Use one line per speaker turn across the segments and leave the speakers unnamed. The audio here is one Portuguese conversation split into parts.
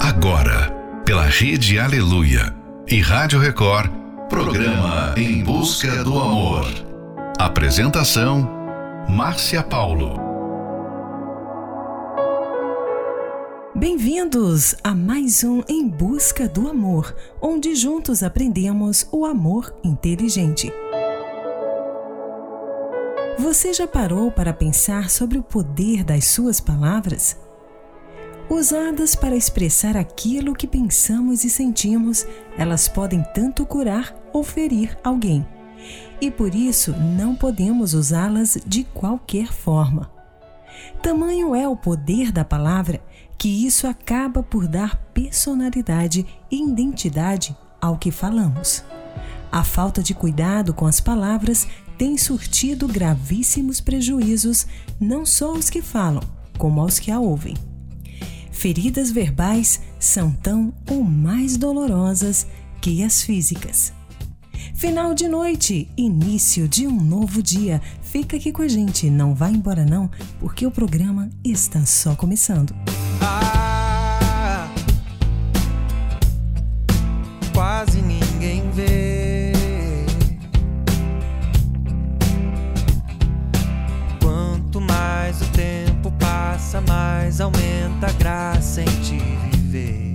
Agora, pela Rede Aleluia e Rádio Record, programa Em Busca do Amor. Apresentação: Márcia Paulo.
Bem-vindos a mais um Em Busca do Amor, onde juntos aprendemos o amor inteligente. Você já parou para pensar sobre o poder das suas palavras? Usadas para expressar aquilo que pensamos e sentimos, elas podem tanto curar ou ferir alguém. E por isso não podemos usá-las de qualquer forma. Tamanho é o poder da palavra que isso acaba por dar personalidade e identidade ao que falamos. A falta de cuidado com as palavras tem surtido gravíssimos prejuízos não só aos que falam, como aos que a ouvem. Feridas verbais são tão ou mais dolorosas que as físicas. Final de noite, início de um novo dia. Fica aqui com a gente, não vá embora não, porque o programa está só começando.
Ah, quase ninguém mais aumenta a graça em te viver.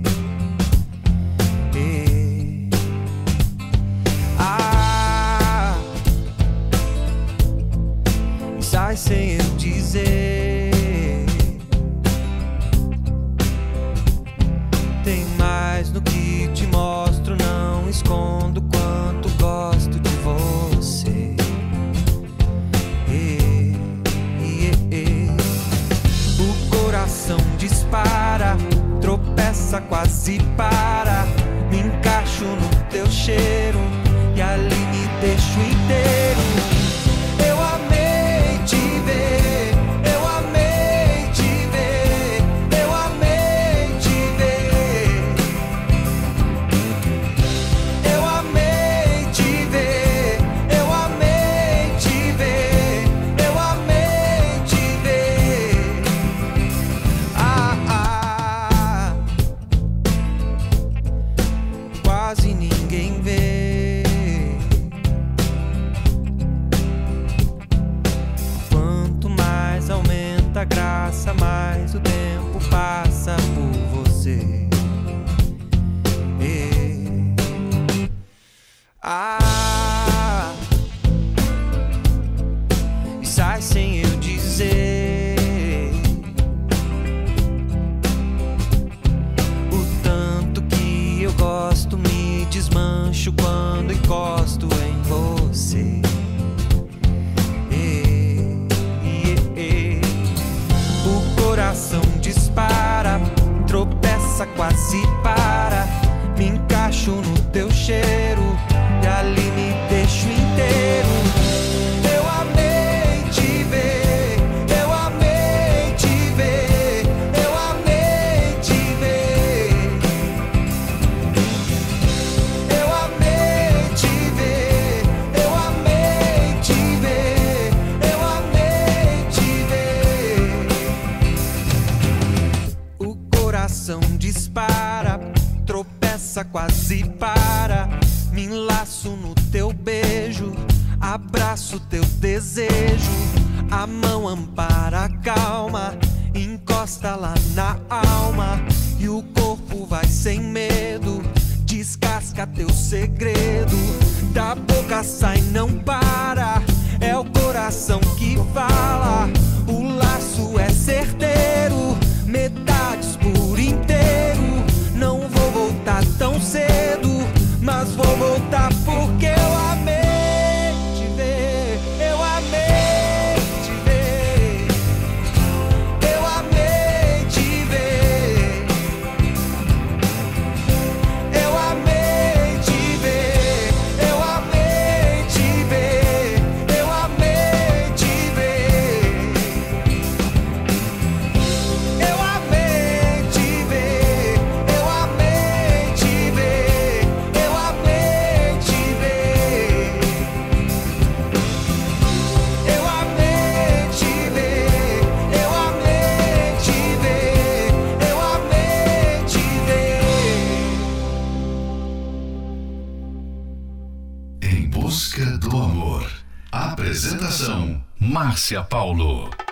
Márcia Paulo.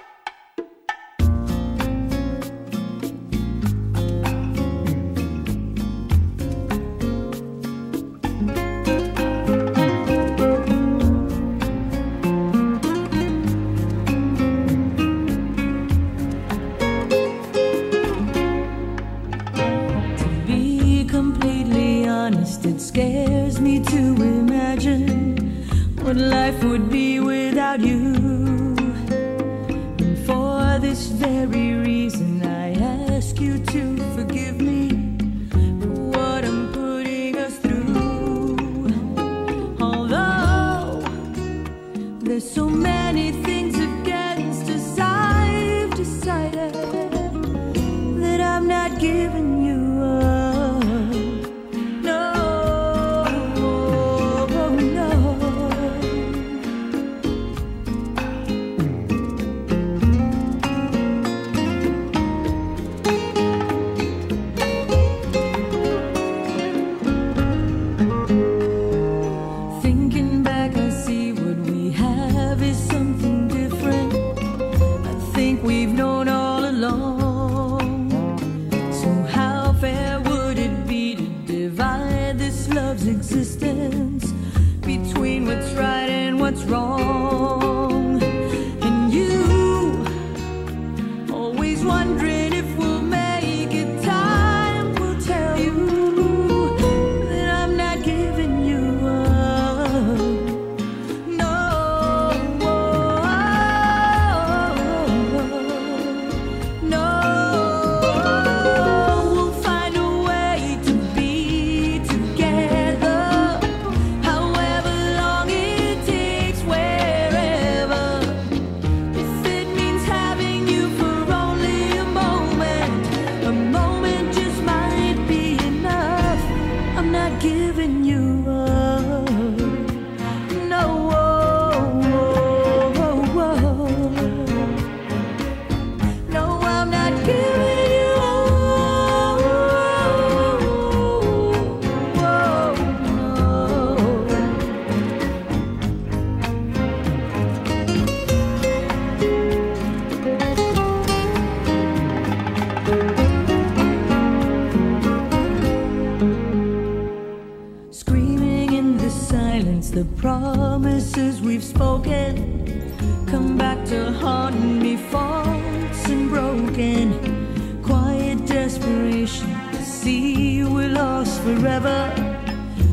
the promises we've spoken come back to haunt me, false and broken. Quiet desperation to see we're lost forever,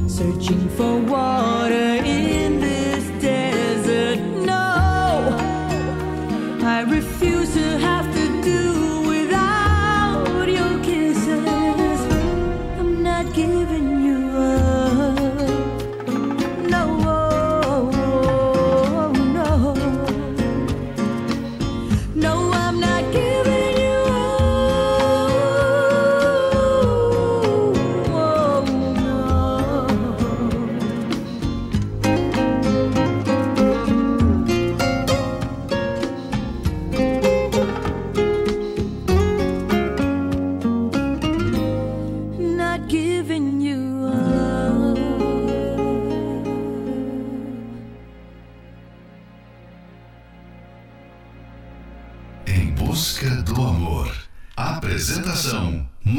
searching for water in this desert. No, I refuse to
have.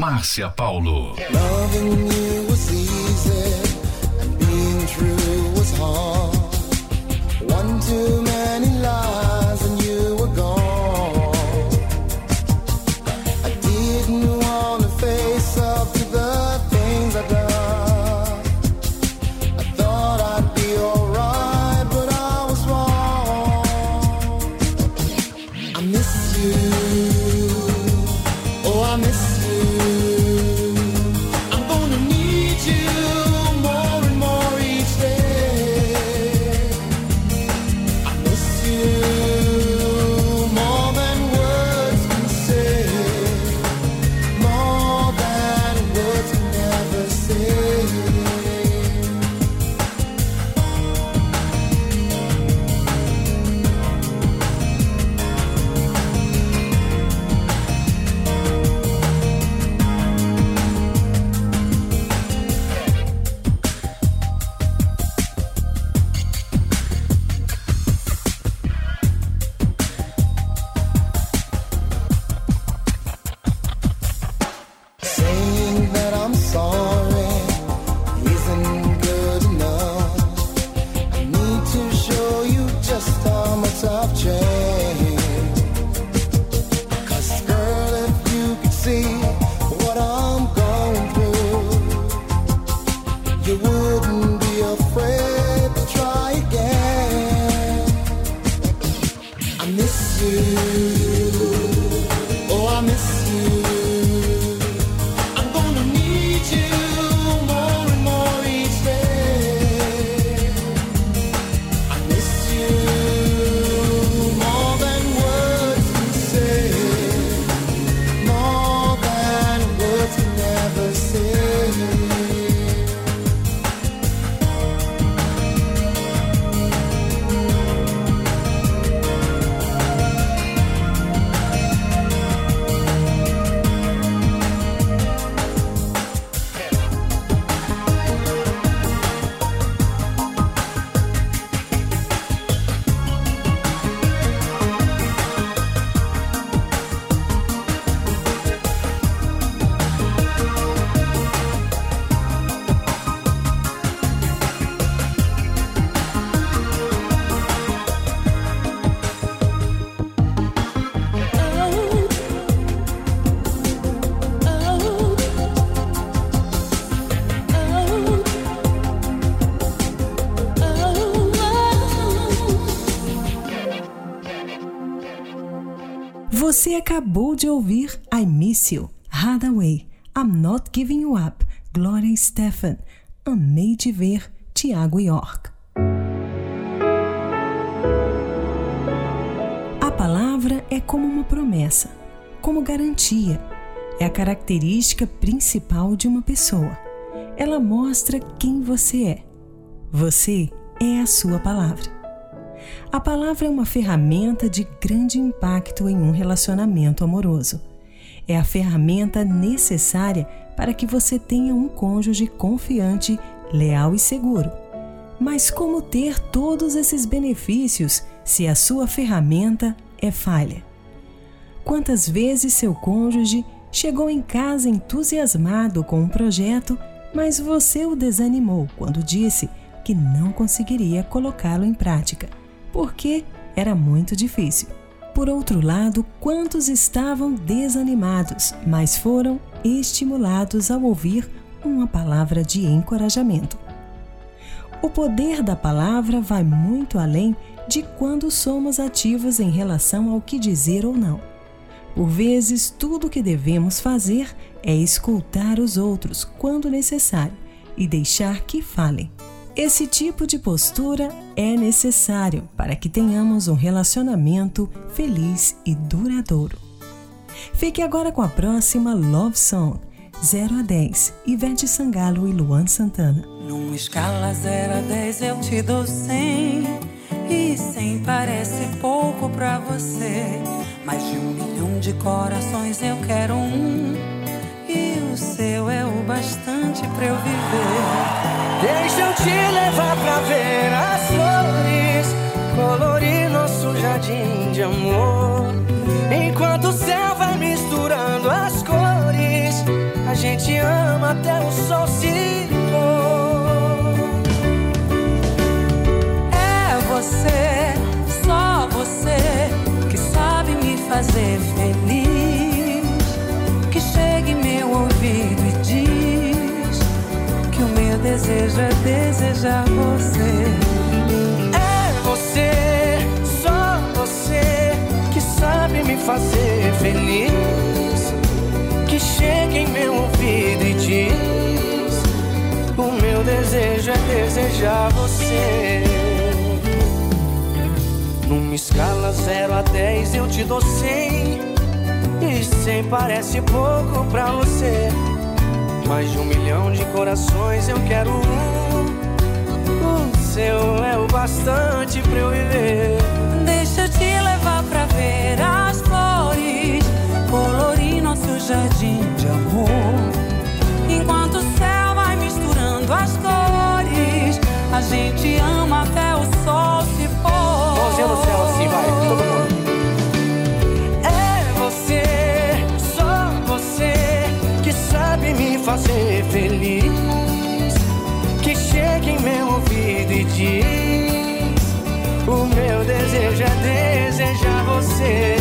Márcia Paulo. One, two.
Você acabou de ouvir I Miss You, Hathaway, I'm Not Giving You Up, Gloria Stefan, Amei de Ver, Tiago York. A palavra é como uma promessa, como garantia. É a característica principal de uma pessoa. Ela mostra quem você é. Você é a sua palavra. A palavra é uma ferramenta de grande impacto em um relacionamento amoroso. É a ferramenta necessária para que você tenha um cônjuge confiante, leal e seguro. Mas como ter todos esses benefícios se a sua ferramenta é falha? Quantas vezes seu cônjuge chegou em casa entusiasmado com um projeto, mas você o desanimou quando disse que não conseguiria colocá-lo em prática? Porque era muito difícil. Por outro lado, quantos estavam desanimados, mas foram estimulados ao ouvir uma palavra de encorajamento. O poder da palavra vai muito além de quando somos ativos em relação ao que dizer ou não. Por vezes, tudo o que devemos fazer é escutar os outros quando necessário e deixar que falem. Esse tipo de postura é necessário para que tenhamos um relacionamento feliz e duradouro. Fique agora com a próxima Love Song, 0 a 10, Ivete Sangalo e Luan Santana.
Numa escala 0 a 10 eu te dou 100 E 100 parece pouco pra você Mais de um milhão de corações eu quero um O seu é o bastante pra eu viver
Deixa eu te levar pra ver as flores, colorir nosso jardim de amor. Enquanto o céu vai misturando as cores, a gente ama até o sol se
desejo é desejar você.
É você, só você que sabe me fazer feliz. Que chega em meu ouvido e diz: O meu desejo é desejar você. Numa escala 0 a 10 eu te dou 100 E 100 parece pouco pra você mais de um milhão de corações eu quero um. O seu é o bastante pra eu viver.
Deixa eu te levar pra ver as flores, colorir nosso jardim de amor. Enquanto o céu vai misturando as cores, a gente ama até o sol se pôr.
Mãozinha no céu assim, vai, todo mundo. Fazer feliz. Que chegue em meu ouvido e diz: O meu desejo é desejar você.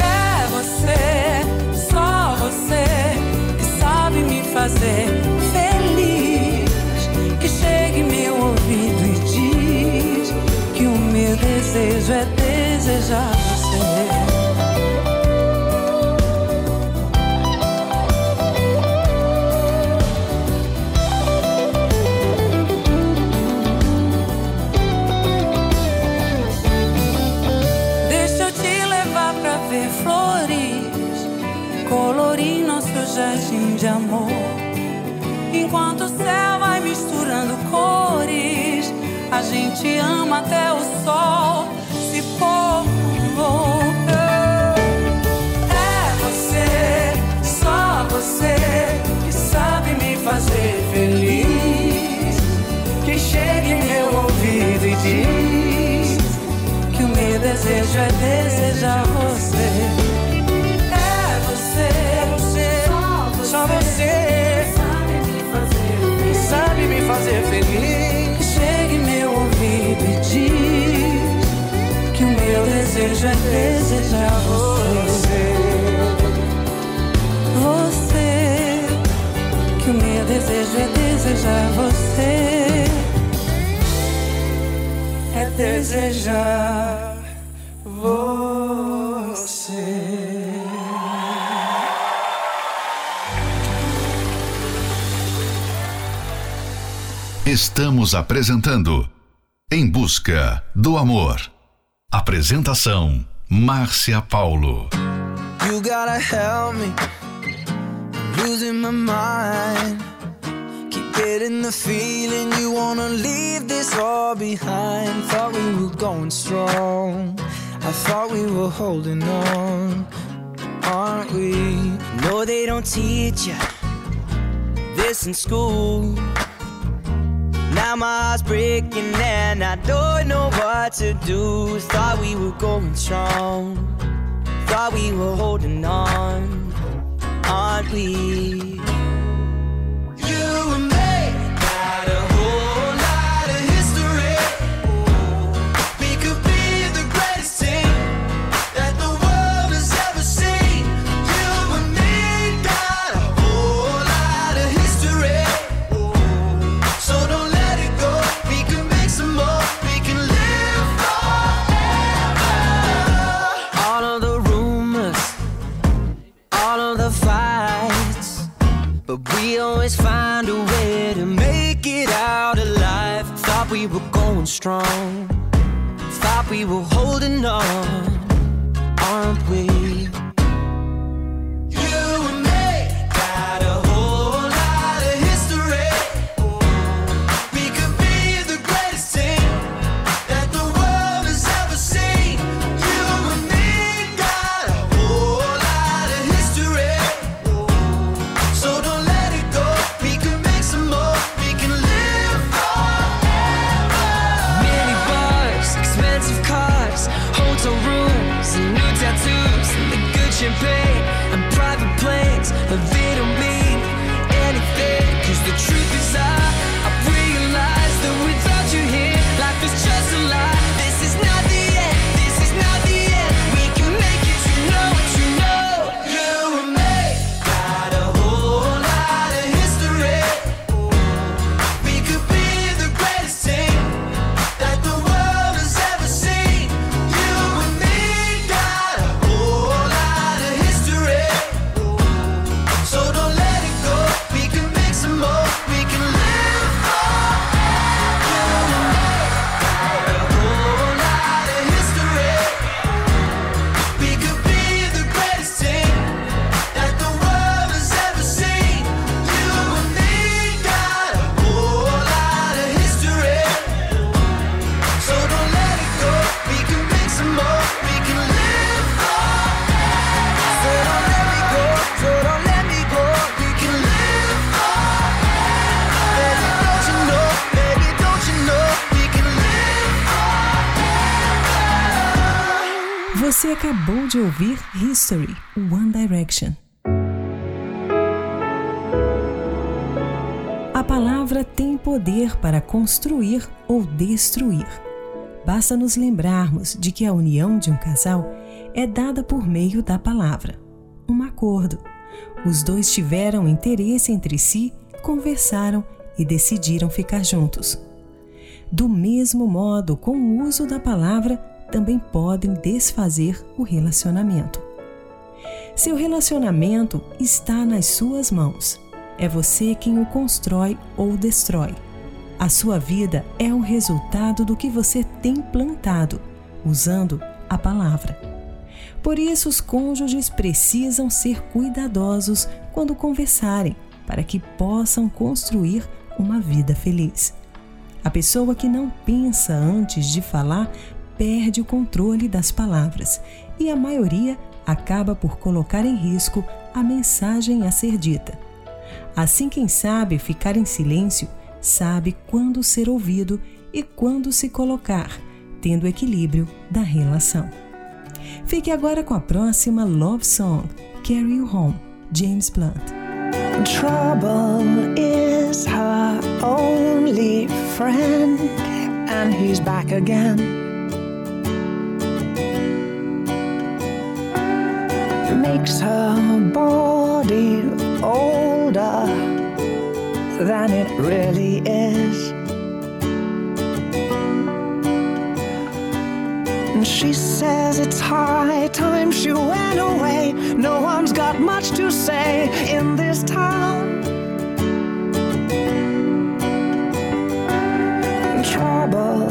É você, só você, que sabe me fazer feliz. Que chegue em meu ouvido e diz: Que o meu desejo é desejar você.
Amor. Enquanto o céu vai misturando cores, a gente ama até o sol se pôr. É você, só você, que sabe me fazer feliz. Que chega em meu ouvido e diz que o meu desejo é desejar desejo é desejar você. Você, que o meu desejo é desejar você. É desejar você.
Estamos apresentando Em Busca do Amor. Apresentação: Márcia Paulo.
You gotta help me. I'm losing my mind. Keep getting the feeling you wanna leave this all behind. Thought we were going strong. I thought we were holding on. Aren't we? No, they don't teach you this in school. Now my heart's breaking and I don't know what to do. Thought we were going strong. Thought we were holding on. Aren't we? You and me always find a way to make it out alive. Thought we were going strong. Thought we were holding on, aren't we?
De ouvir History, One Direction. A palavra tem poder para construir ou destruir. Basta nos lembrarmos de que a união de um casal é dada por meio da palavra, um acordo. Os dois tiveram interesse entre si, conversaram e decidiram ficar juntos. Do mesmo modo, com o uso da palavra, também podem desfazer o relacionamento. Seu relacionamento está nas suas mãos. É você quem o constrói ou destrói. A sua vida é o resultado do que você tem plantado, usando a palavra. Por isso, os cônjuges precisam ser cuidadosos quando conversarem, para que possam construir uma vida feliz. A pessoa que não pensa antes de falar perde o controle das palavras e a maioria acaba por colocar em risco a mensagem a ser dita. Assim, quem sabe ficar em silêncio sabe quando ser ouvido e quando se colocar, tendo o equilíbrio da relação. Fique agora com a próxima Love Song, Carry You Home, James Blunt.
Trouble is her only friend, and he's back again. makes her body older than it really is. And she says it's high time she went away. No one's got much to say in this town. Trouble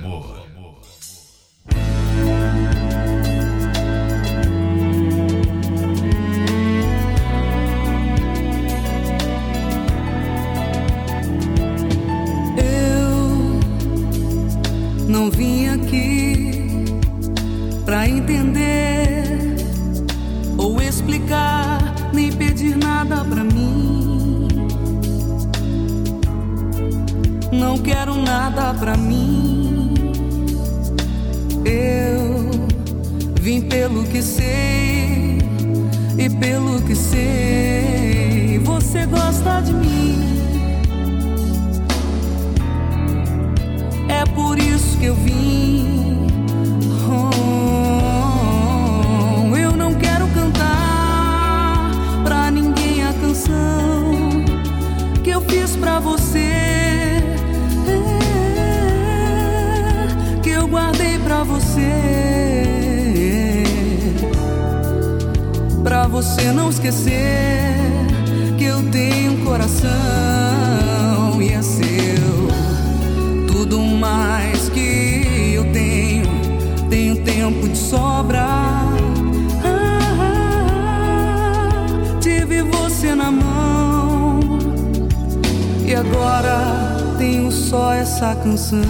Agora tenho só essa canção.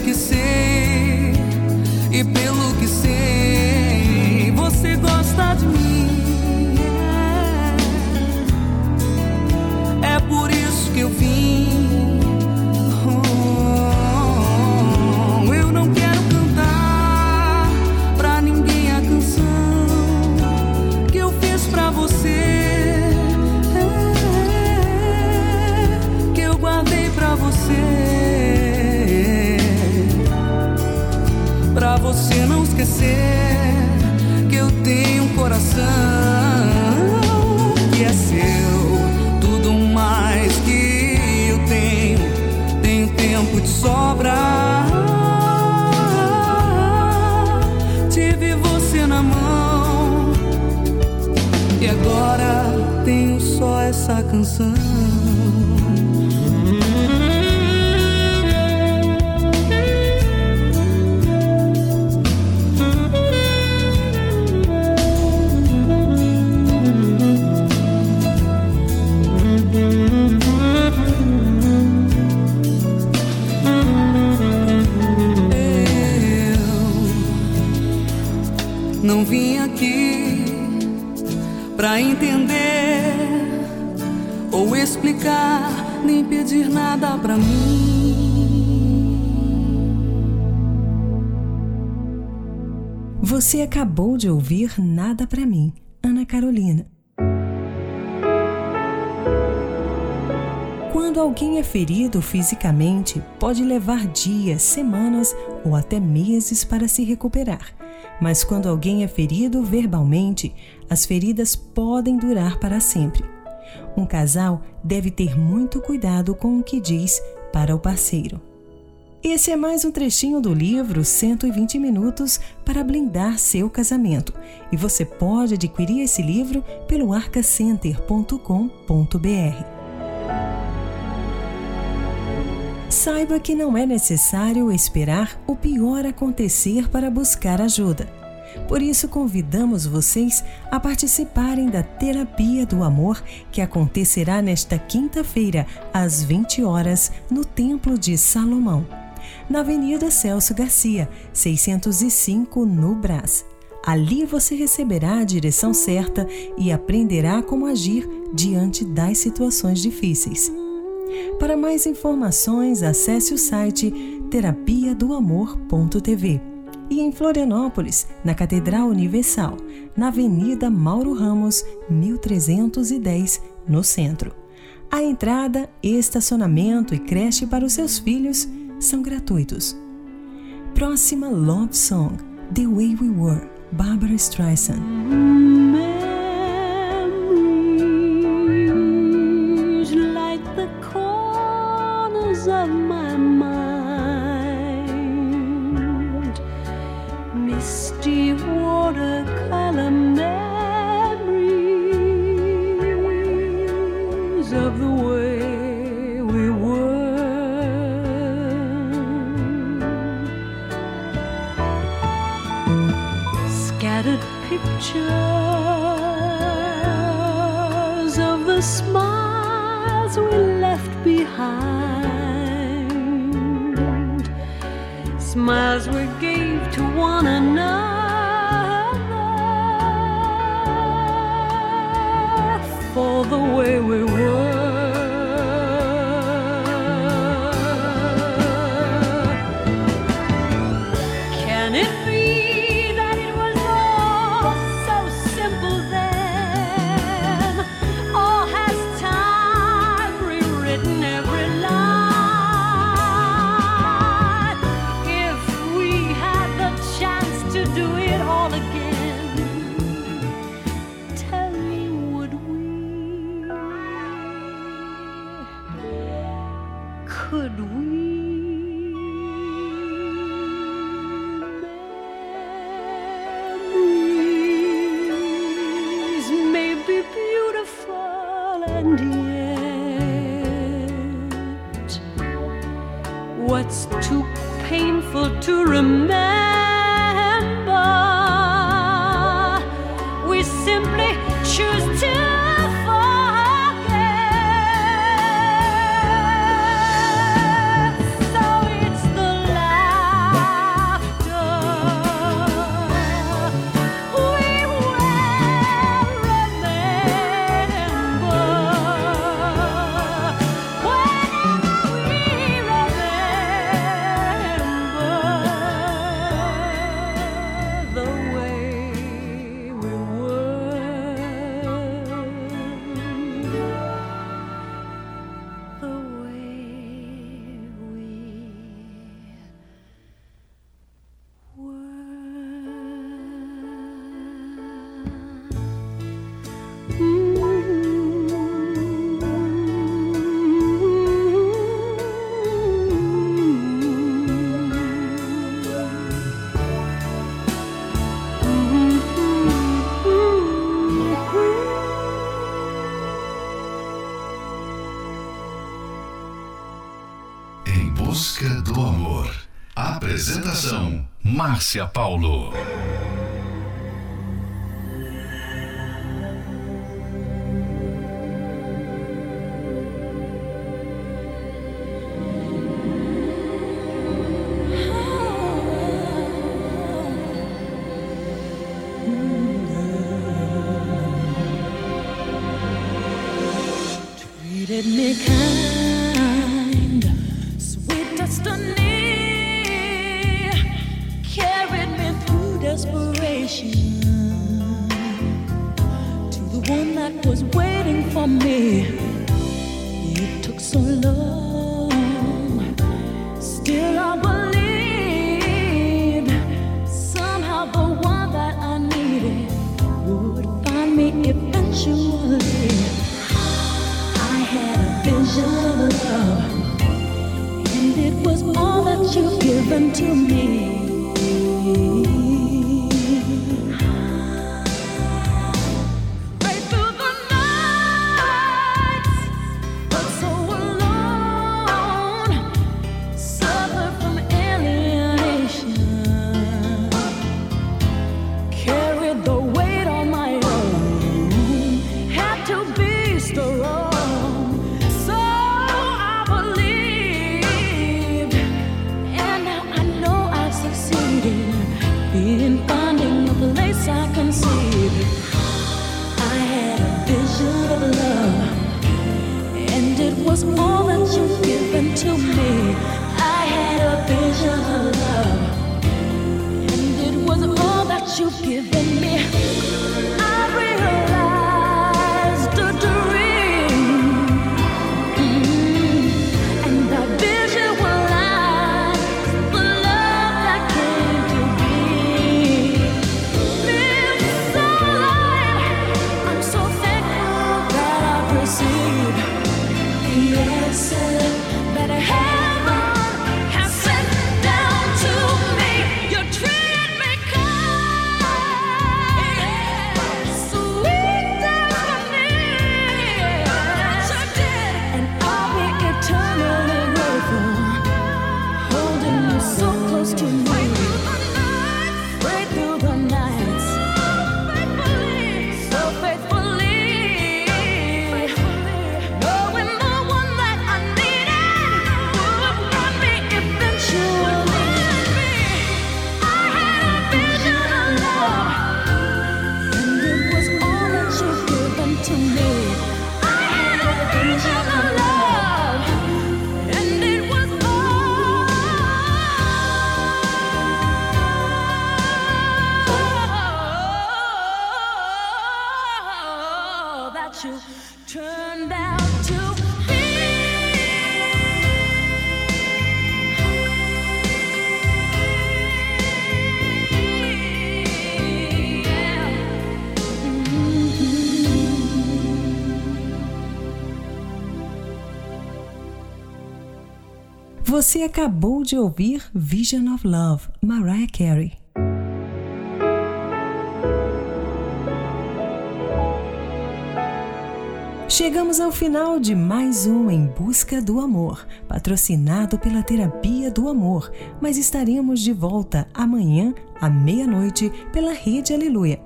Que sei e pelo que sei, esquecer que eu tenho um coração que é seu, tudo mais que eu tenho, tenho tempo de sobra. Tive você na mão e agora tenho só essa canção. Pra mim.
Você acabou de ouvir Nada pra mim, Ana Carolina. Quando alguém é ferido fisicamente, pode levar dias, semanas ou até meses para se recuperar. Mas quando alguém é ferido verbalmente, as feridas podem durar para sempre. Um casal deve ter muito cuidado com o que diz para o parceiro. Esse é mais um trechinho do livro 120 Minutos para Blindar Seu Casamento. E você pode adquirir esse livro pelo arcacenter.com.br. Saiba que não é necessário esperar o pior acontecer para buscar ajuda. Por isso, convidamos vocês a participarem da Terapia do Amor, que acontecerá nesta quinta-feira, às 20 horas, no Templo de Salomão, na Avenida Celso Garcia, 605, no Brás. Ali você receberá a direção certa e aprenderá como agir diante das situações difíceis. Para mais informações, acesse o site terapia do amor.tv e em Florianópolis, na Catedral Universal, na Avenida Mauro Ramos, 1310, no centro. A entrada, estacionamento e creche para os seus filhos são gratuitos. Próxima Love Song: The Way We Were, Barbara Streisand.
Márcia Paulo.
Você acabou de ouvir Vision of Love, Mariah Carey. Chegamos ao final de mais um Em Busca do Amor, patrocinado pela Terapia do Amor, mas estaremos de volta amanhã à meia-noite pela Rede Aleluia.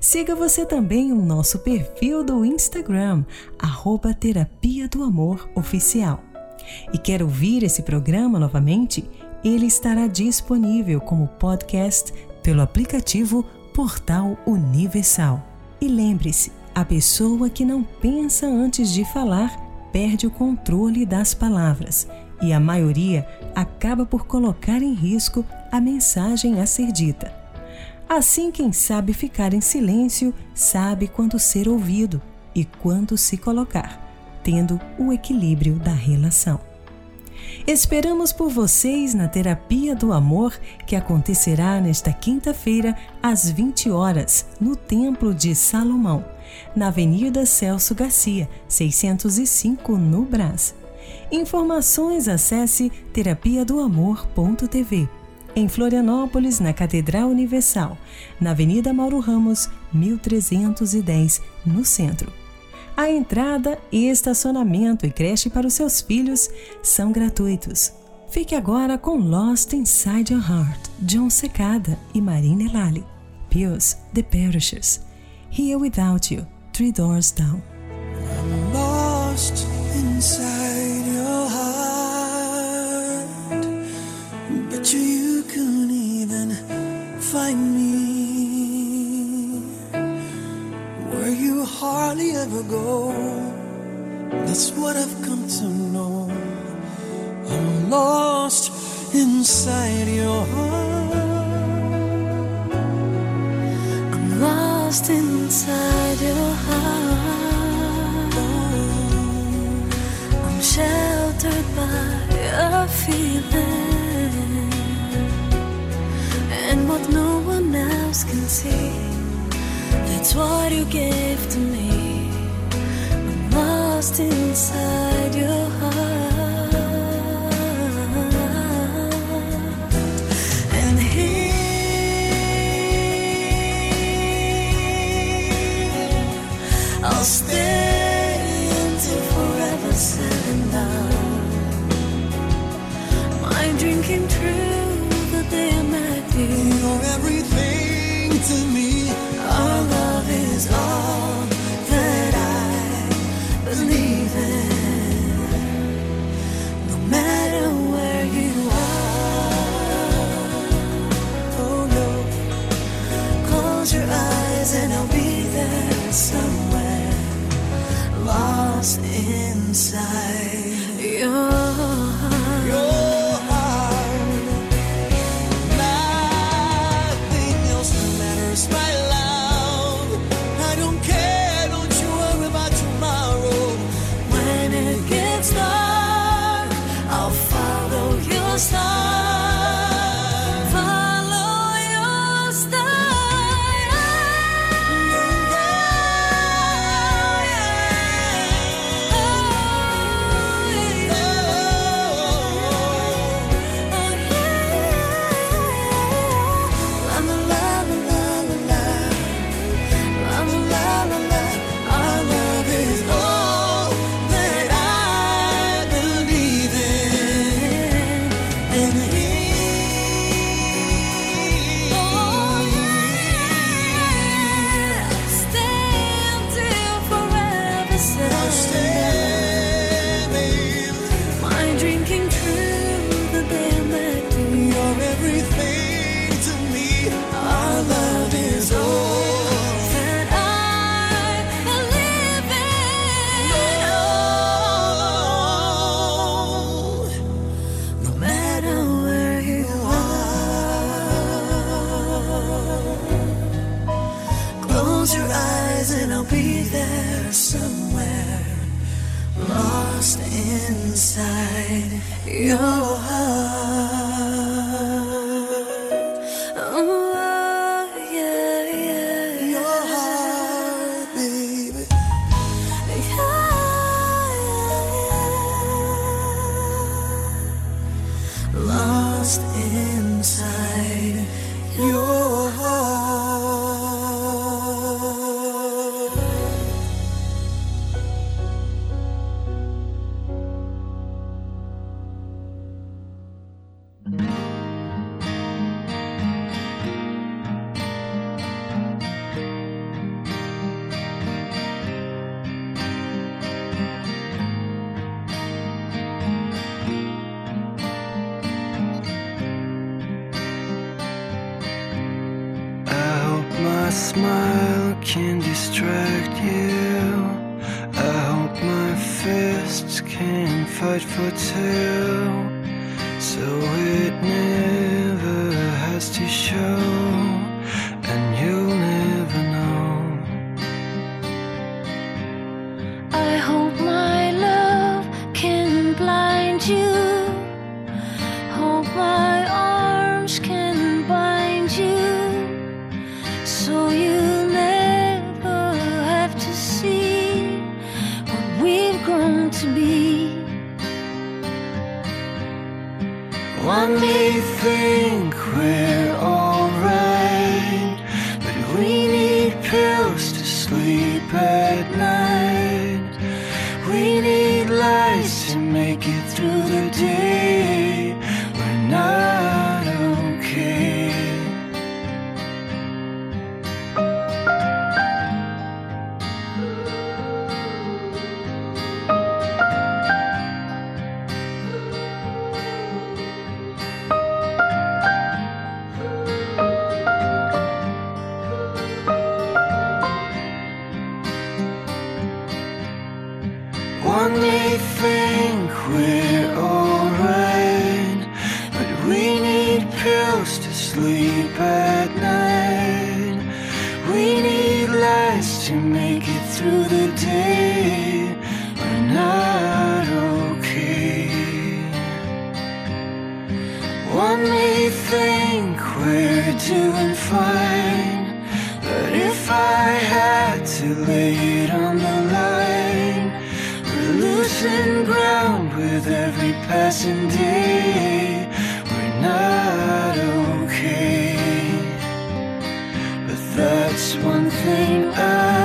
Siga você também o nosso perfil do Instagram, arroba Terapia do Amor Oficial. E quer ouvir esse programa novamente? Ele estará disponível como podcast pelo aplicativo Portal Universal. E lembre-se, a pessoa que não pensa antes de falar perde o controle das palavras e a maioria acaba por colocar em risco a mensagem a ser dita. Assim, quem sabe ficar em silêncio sabe quando ser ouvido e quando se colocar, tendo o equilíbrio da relação. Esperamos por vocês na Terapia do Amor, que acontecerá nesta quinta-feira, às 20 horas, no Templo de Salomão, na Avenida Celso Garcia, 605, no Brás. Informações acesse terapia do amor.tv. Em Florianópolis, na Catedral Universal, na Avenida Mauro Ramos, 1310, no centro. A entrada e estacionamento e creche para os seus filhos são gratuitos. Fique agora com Lost Inside Your Heart, John Secada e Marina Elali. Pius, The Perishers. Here Without You, Three Doors Down.
I'm lost inside your heart. You you couldn't even find me. Hardly ever go. That's what I've come to know. I'm lost inside your heart.
I'm lost inside your heart. I'm sheltered by a feeling, and what no one else can see. That's what you gave to me. I'm lost inside your heart. And here I'll stay until forever said and done. My came true the day I met you.
You're everything to me.
Somewhere, lost inside. Your smile can distract you. I hope my fists can fight for two, so it never has to show.
to
make it through the day. We're not okay. One may think we're doing fine, but if I had to lay it on the line, we're losing ground with every passing day. We're not okay. But that's one thing I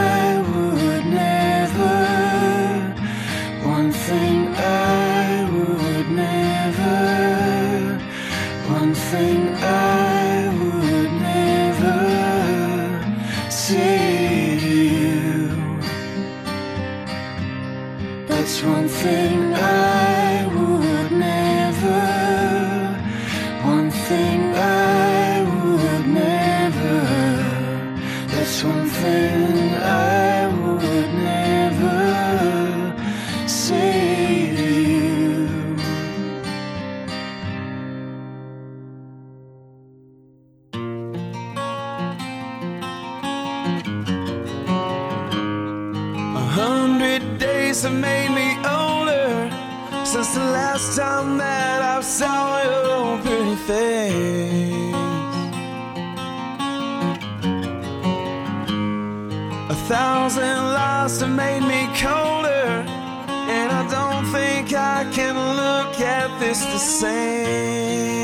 I
don't think I can look at this the same.